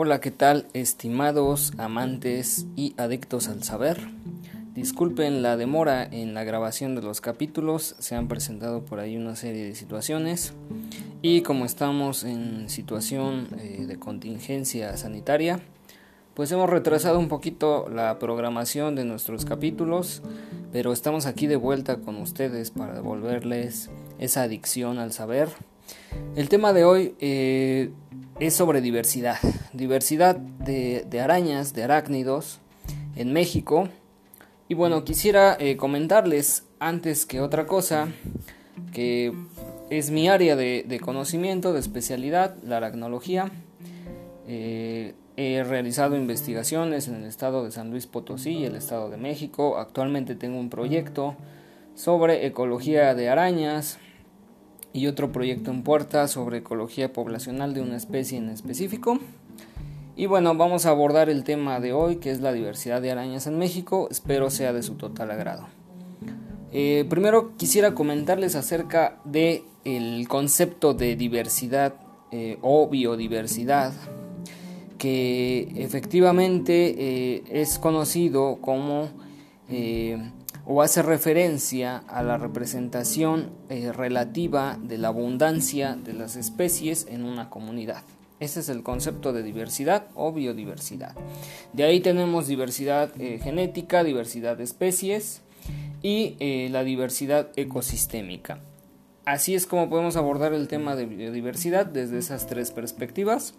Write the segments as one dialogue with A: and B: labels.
A: Hola, ¿qué tal, estimados amantes y adictos al saber? Disculpen la demora en la grabación de los capítulos, se han presentado por ahí una serie de situaciones y como estamos en situación eh, de contingencia sanitaria, pues hemos retrasado un poquito la programación de nuestros capítulos, pero estamos aquí de vuelta con ustedes para devolverles esa adicción al saber. El tema de hoy eh, es sobre diversidad, diversidad de, arañas, de arácnidos en México. Y bueno, quisiera eh, comentarles antes que otra cosa que es mi área de, conocimiento, de especialidad, la aracnología. Eh, he realizado investigaciones en el estado de San Luis Potosí y el estado de México. Actualmente tengo un proyecto sobre ecología de arañas, y otro proyecto en puerta sobre ecología poblacional de una especie en específico. Y bueno, vamos a abordar el tema de hoy que es la diversidad de arañas en México, espero sea de su total agrado. Eh, primero quisiera comentarles acerca de el concepto de diversidad eh, o biodiversidad que efectivamente eh, es conocido como o hace referencia a la representación eh, relativa de la abundancia de las especies en una comunidad. Ese es el concepto de diversidad o biodiversidad. De ahí tenemos diversidad eh, genética, diversidad de especies y eh, la diversidad ecosistémica. Así es como podemos abordar el tema de biodiversidad desde esas tres perspectivas.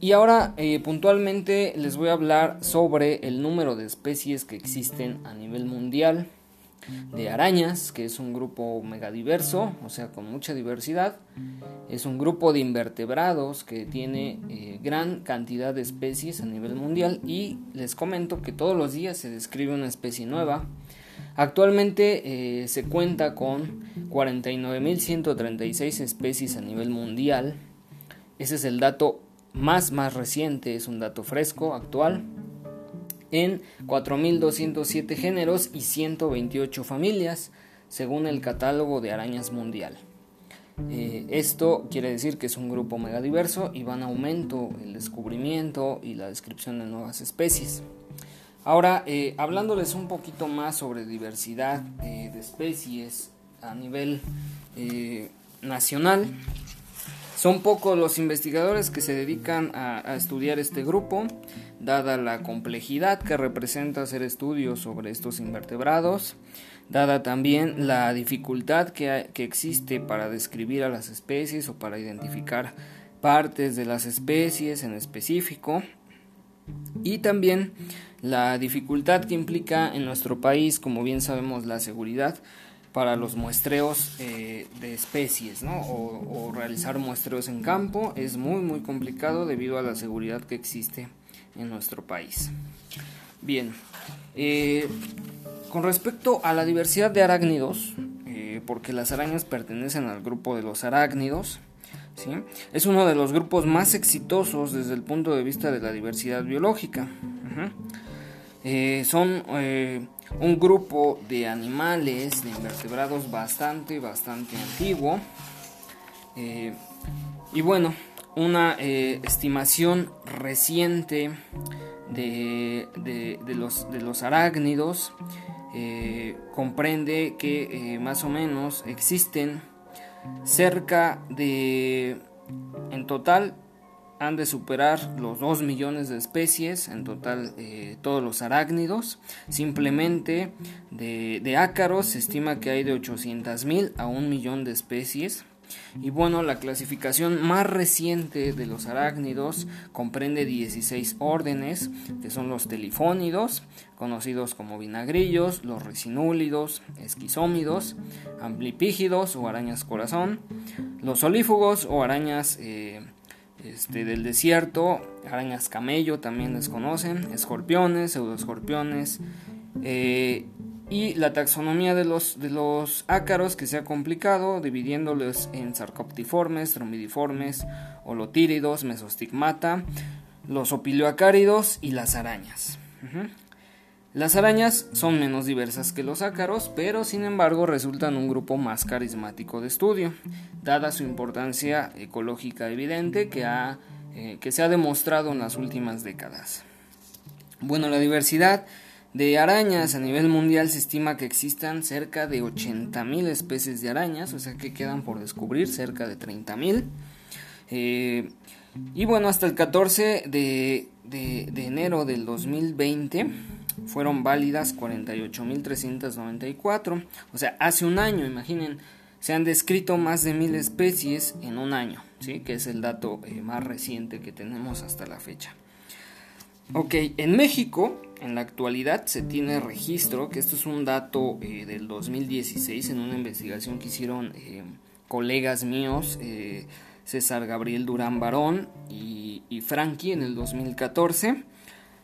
A: Y ahora puntualmente les voy a hablar sobre el número de especies que existen a nivel mundial de arañas, que es un grupo megadiverso, o sea, con mucha diversidad. Es un grupo de invertebrados que tiene eh, gran cantidad de especies a nivel mundial y les comento que todos los días se describe una especie nueva. Actualmente eh, se cuenta con 49.136 especies a nivel mundial. Ese es el dato más más reciente, es un dato fresco, actual en 4.207 géneros y 128 familias, según el catálogo de arañas mundial. Eh, esto quiere decir que es un grupo megadiverso y va en aumento el descubrimiento y la descripción de nuevas especies. Ahora, eh, hablándoles un poquito más sobre diversidad eh, de especies a nivel nacional, son pocos los investigadores que se dedican a, estudiar este grupo, dada la complejidad que representa hacer estudios sobre estos invertebrados, dada también la dificultad que, existe para describir a las especies o para identificar partes de las especies en específico, y también la dificultad que implica en nuestro país, como bien sabemos, la seguridad para los muestreos eh, de especies ¿no? o, realizar muestreos en campo es muy muy complicado debido a la seguridad que existe en nuestro país. Bien, eh, con respecto a la diversidad de arácnidos, eh, porque las arañas pertenecen al grupo de los arácnidos, ¿sí? es uno de los grupos más exitosos desde el punto de vista de la diversidad biológica. son un grupo de animales, de invertebrados bastante, bastante antiguo. Eh, y bueno, una eh, estimación reciente de, los, de los arácnidos eh, comprende que más o menos existen cerca de, en total, han de superar los 2 millones de especies, en total eh, todos los arácnidos. Simplemente de, ácaros se estima que hay de 800 mil a 1 millón de especies. Y bueno, la clasificación más reciente de los arácnidos comprende 16 órdenes, que son los telifónidos, conocidos como vinagrillos, los resinúlidos, esquizómidos, amplipígidos o arañas corazón, los olífugos o arañas eh, este, del desierto, arañas camello también les conocen, escorpiones, pseudoescorpiones, eh, y la taxonomía de los, de los ácaros que se ha complicado, dividiéndolos en sarcoptiformes, dromidiformes, holotíridos, mesostigmata, los opilioacáridos y las arañas. Las arañas son menos diversas que los ácaros, pero sin embargo resultan un grupo más carismático de estudio, dada su importancia ecológica evidente que ha eh, que se ha demostrado en las últimas décadas. Bueno, la diversidad de arañas a nivel mundial se estima que existan cerca de 80.000 especies de arañas, o sea que quedan por descubrir cerca de 30.000. Eh, y bueno, hasta el 14 de, de enero del 2020 fueron válidas 48.394, o sea, hace un año, imaginen, se han descrito más de mil especies en un año, ¿sí? que es el dato eh, más reciente que tenemos hasta la fecha. Ok, en México, en la actualidad se tiene registro, que esto es un dato eh, del 2016 en una investigación que hicieron eh, colegas míos, César Gabriel Durán Barón y, y Frankie en el 2014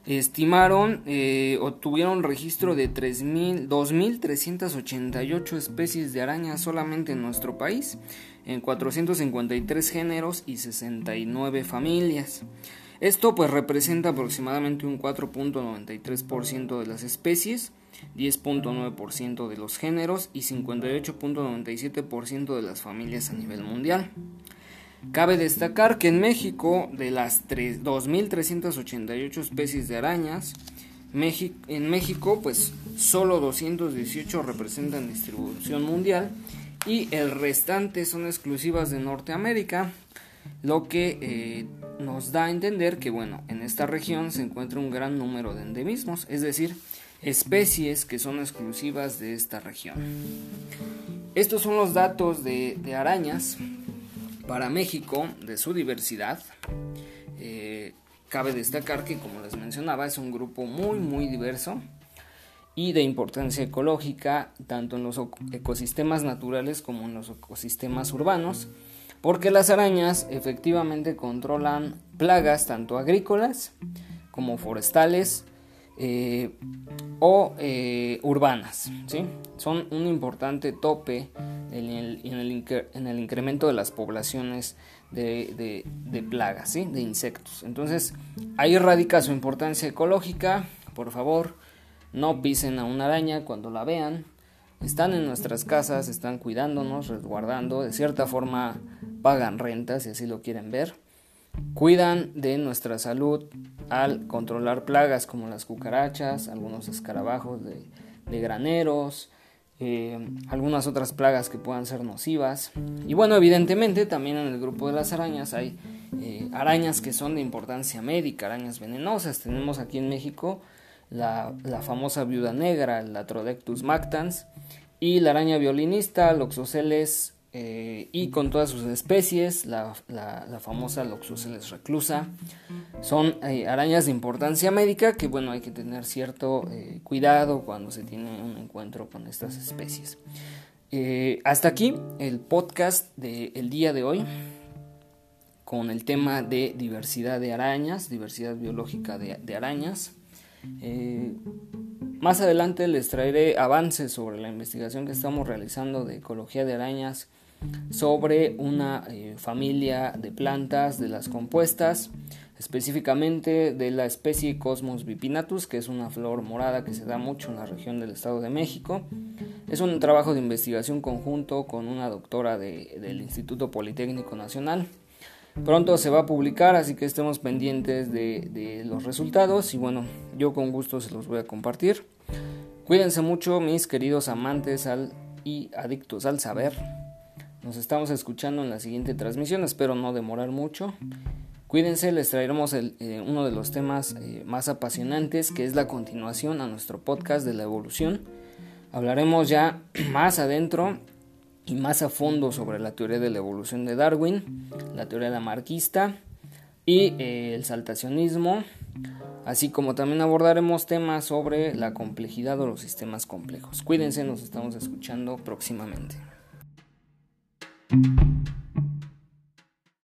A: estimaron eh, obtuvieron registro de 2.388 especies de arañas solamente en nuestro país, en 453 géneros y 69 familias. Esto pues representa aproximadamente un 4.93% de las especies, 10.9% de los géneros y 58.97% de las familias a nivel mundial. Cabe destacar que en México, de las 2.388 especies de arañas, en México, pues solo 218 representan distribución mundial y el restante son exclusivas de Norteamérica, lo que eh, nos da a entender que, bueno, en esta región se encuentra un gran número de endemismos, es decir, especies que son exclusivas de esta región. Estos son los datos de arañas para México, de su diversidad, eh, cabe destacar que, como les mencionaba, es un grupo muy, muy diverso y de importancia ecológica, tanto en los ecosistemas naturales como en los ecosistemas urbanos, porque las arañas efectivamente controlan plagas tanto agrícolas como forestales eh, o eh, urbanas. ¿sí? Son un importante tope en el, en el, incremento de las poblaciones de, plagas, de insectos. Entonces, ahí radica su importancia ecológica. Por favor, no pisen a una araña cuando la vean. Están en nuestras casas, están cuidándonos, resguardando. De cierta forma, pagan rentas, si así lo quieren ver. Cuidan de nuestra salud al controlar plagas como las cucarachas, algunos escarabajos de graneros, eh, algunas otras plagas que puedan ser nocivas. Y bueno, evidentemente también en el grupo de las arañas hay eh, arañas que son de importancia médica, arañas venenosas. Tenemos aquí en México la, famosa viuda negra, la Trodectus mactans, y la araña violinista, Loxoceles eh, y con todas sus especies, la, famosa Loxoceles reclusa. Son eh, arañas de importancia médica que bueno hay que tener cierto eh, cuidado cuando se tiene un encuentro con estas especies. hasta aquí el podcast del día de hoy con el tema de diversidad de arañas, diversidad biológica de, de arañas. más adelante les traeré avances sobre la investigación que estamos realizando de ecología de arañas sobre una eh, familia de plantas de las compuestas, específicamente de la especie Cosmos bipinatus, que es una flor morada que se da mucho en la región del Estado de México. Es un trabajo de investigación conjunto con una doctora del Instituto Politécnico Nacional. Pronto se va a publicar, así que estemos pendientes de, de los resultados y bueno, yo con gusto se los voy a compartir. Cuídense mucho mis queridos amantes al, y adictos al saber. Nos estamos escuchando en la siguiente transmisión, espero no demorar mucho. Cuídense, les traeremos eh, uno de los temas eh, más apasionantes, que es la continuación a nuestro podcast de la evolución. Hablaremos ya más adentro y más a fondo sobre la teoría de la evolución de Darwin, la teoría de la marquista y eh, el saltacionismo, así como también abordaremos temas sobre la complejidad o los sistemas complejos. Cuídense, nos estamos escuchando próximamente. Thank you